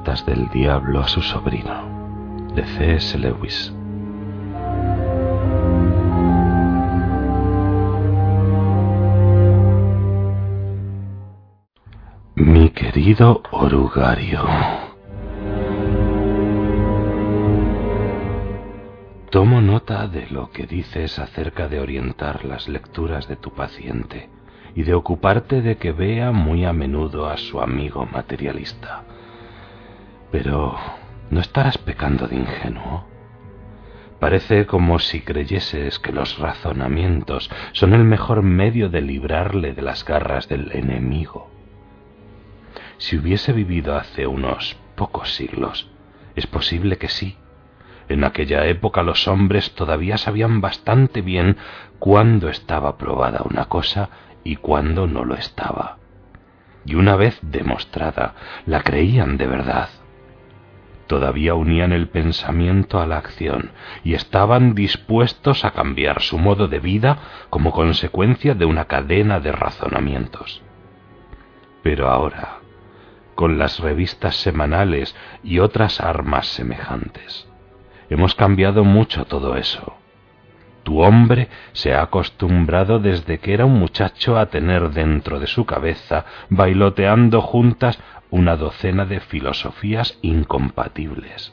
del diablo a su sobrino, de C.S. Lewis. Mi querido orugario. Tomo nota de lo que dices acerca de orientar las lecturas de tu paciente y de ocuparte de que vea muy a menudo a su amigo materialista. Pero, ¿no estarás pecando de ingenuo? Parece como si creyeses que los razonamientos son el mejor medio de librarle de las garras del enemigo. Si hubiese vivido hace unos pocos siglos, es posible que sí. En aquella época los hombres todavía sabían bastante bien cuándo estaba probada una cosa y cuándo no lo estaba. Y una vez demostrada, la creían de verdad. Todavía unían el pensamiento a la acción y estaban dispuestos a cambiar su modo de vida como consecuencia de una cadena de razonamientos. Pero ahora, con las revistas semanales y otras armas semejantes, hemos cambiado mucho todo eso. Tu hombre se ha acostumbrado desde que era un muchacho a tener dentro de su cabeza, bailoteando juntas, una docena de filosofías incompatibles.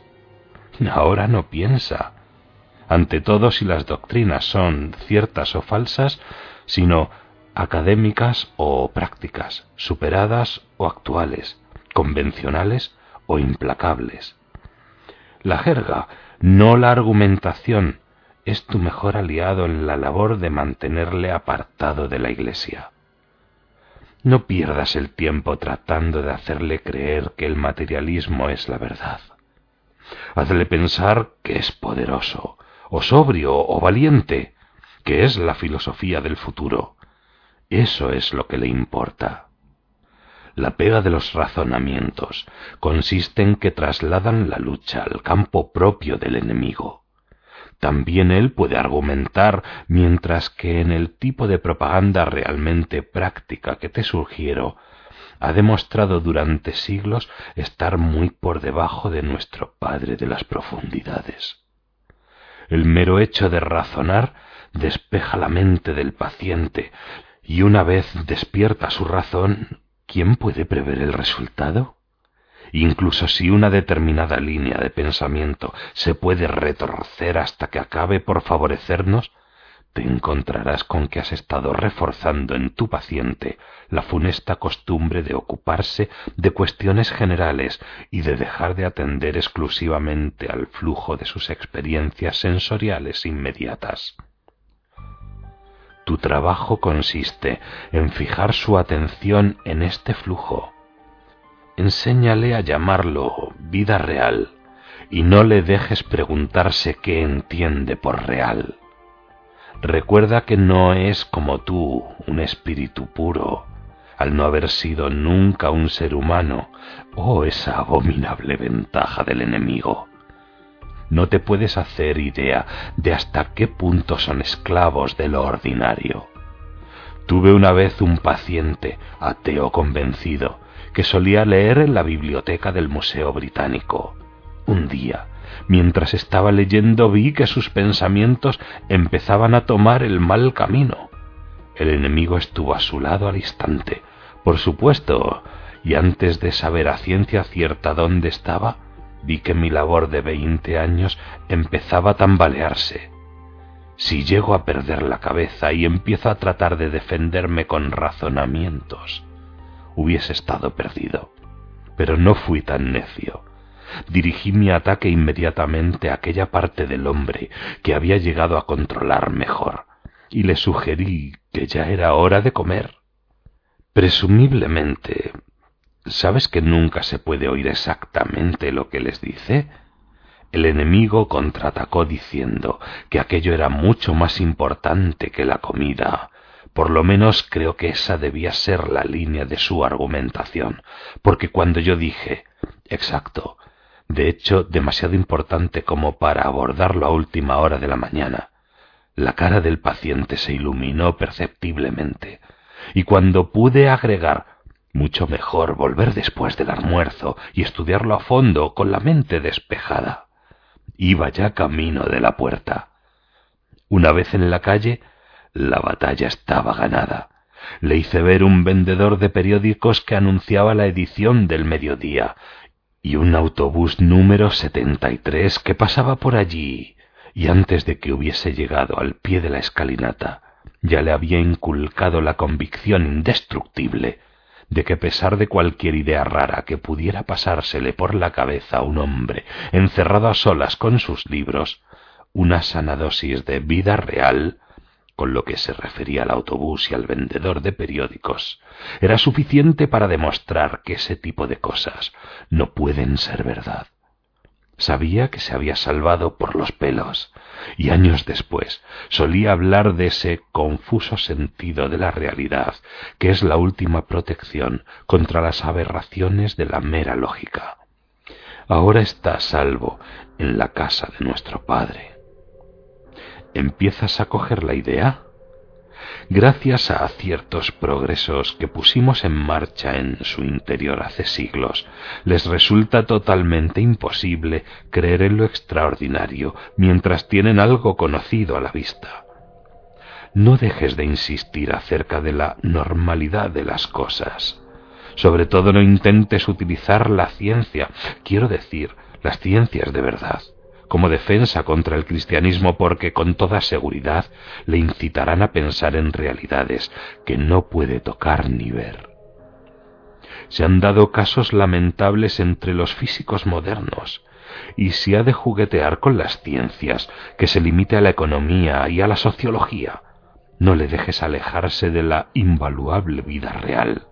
Ahora no piensa, ante todo si las doctrinas son ciertas o falsas, sino académicas o prácticas, superadas o actuales, convencionales o implacables. La jerga, no la argumentación, es tu mejor aliado en la labor de mantenerle apartado de la Iglesia. No pierdas el tiempo tratando de hacerle creer que el materialismo es la verdad. Hazle pensar que es poderoso, o sobrio, o valiente, que es la filosofía del futuro. Eso es lo que le importa. La pega de los razonamientos consiste en que trasladan la lucha al campo propio del enemigo también él puede argumentar, mientras que en el tipo de propaganda realmente práctica que te sugiero, ha demostrado durante siglos estar muy por debajo de nuestro Padre de las profundidades. El mero hecho de razonar despeja la mente del paciente, y una vez despierta su razón, ¿quién puede prever el resultado? Incluso si una determinada línea de pensamiento se puede retorcer hasta que acabe por favorecernos, te encontrarás con que has estado reforzando en tu paciente la funesta costumbre de ocuparse de cuestiones generales y de dejar de atender exclusivamente al flujo de sus experiencias sensoriales inmediatas. Tu trabajo consiste en fijar su atención en este flujo, enséñale a llamarlo vida real y no le dejes preguntarse qué entiende por real. Recuerda que no es como tú, un espíritu puro, al no haber sido nunca un ser humano, oh esa abominable ventaja del enemigo. No te puedes hacer idea de hasta qué punto son esclavos de lo ordinario. Tuve una vez un paciente, ateo convencido, que solía leer en la biblioteca del Museo Británico. Un día, mientras estaba leyendo, vi que sus pensamientos empezaban a tomar el mal camino. El enemigo estuvo a su lado al instante, por supuesto, y antes de saber a ciencia cierta dónde estaba, vi que mi labor de veinte años empezaba a tambalearse. Si llego a perder la cabeza y empiezo a tratar de defenderme con razonamientos, hubiese estado perdido. Pero no fui tan necio. Dirigí mi ataque inmediatamente a aquella parte del hombre que había llegado a controlar mejor, y le sugerí que ya era hora de comer. Presumiblemente, ¿sabes que nunca se puede oír exactamente lo que les dice? El enemigo contraatacó diciendo que aquello era mucho más importante que la comida, por lo menos creo que esa debía ser la línea de su argumentación, porque cuando yo dije, exacto, de hecho demasiado importante como para abordarlo a última hora de la mañana, la cara del paciente se iluminó perceptiblemente, y cuando pude agregar, Mucho mejor volver después del almuerzo y estudiarlo a fondo con la mente despejada. Iba ya camino de la puerta. Una vez en la calle, la batalla estaba ganada. Le hice ver un vendedor de periódicos que anunciaba la edición del mediodía y un autobús número 73 que pasaba por allí y antes de que hubiese llegado al pie de la escalinata ya le había inculcado la convicción indestructible de que a pesar de cualquier idea rara que pudiera pasársele por la cabeza a un hombre encerrado a solas con sus libros, una sana dosis de vida real, con lo que se refería al autobús y al vendedor de periódicos, era suficiente para demostrar que ese tipo de cosas no pueden ser verdad. Sabía que se había salvado por los pelos, y años después solía hablar de ese confuso sentido de la realidad que es la última protección contra las aberraciones de la mera lógica. Ahora está a salvo en la casa de nuestro Padre. ¿Empiezas a coger la idea? Gracias a ciertos progresos que pusimos en marcha en su interior hace siglos, les resulta totalmente imposible creer en lo extraordinario mientras tienen algo conocido a la vista. No dejes de insistir acerca de la normalidad de las cosas. Sobre todo no intentes utilizar la ciencia, quiero decir, las ciencias de verdad, como defensa contra el cristianismo porque con toda seguridad le incitarán a pensar en realidades que no puede tocar ni ver. Se han dado casos lamentables entre los físicos modernos, y si ha de juguetear con las ciencias, que se limite a la economía y a la sociología, no le dejes alejarse de la invaluable vida real.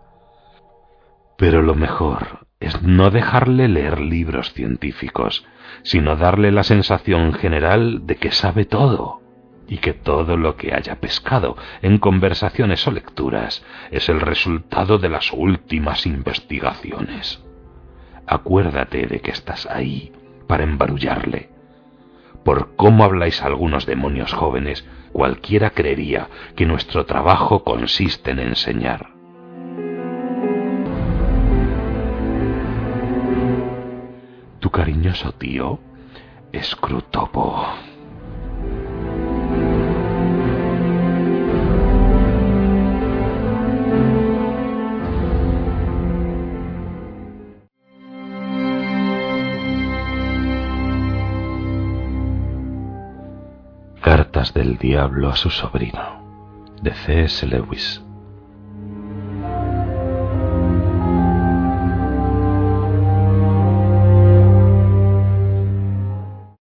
Pero lo mejor es no dejarle leer libros científicos, sino darle la sensación general de que sabe todo y que todo lo que haya pescado en conversaciones o lecturas es el resultado de las últimas investigaciones. Acuérdate de que estás ahí para embarullarle. Por cómo habláis algunos demonios jóvenes, cualquiera creería que nuestro trabajo consiste en enseñar. Tu cariñoso tío, Scrutopo. Cartas del Diablo a su sobrino, de C.S. Lewis.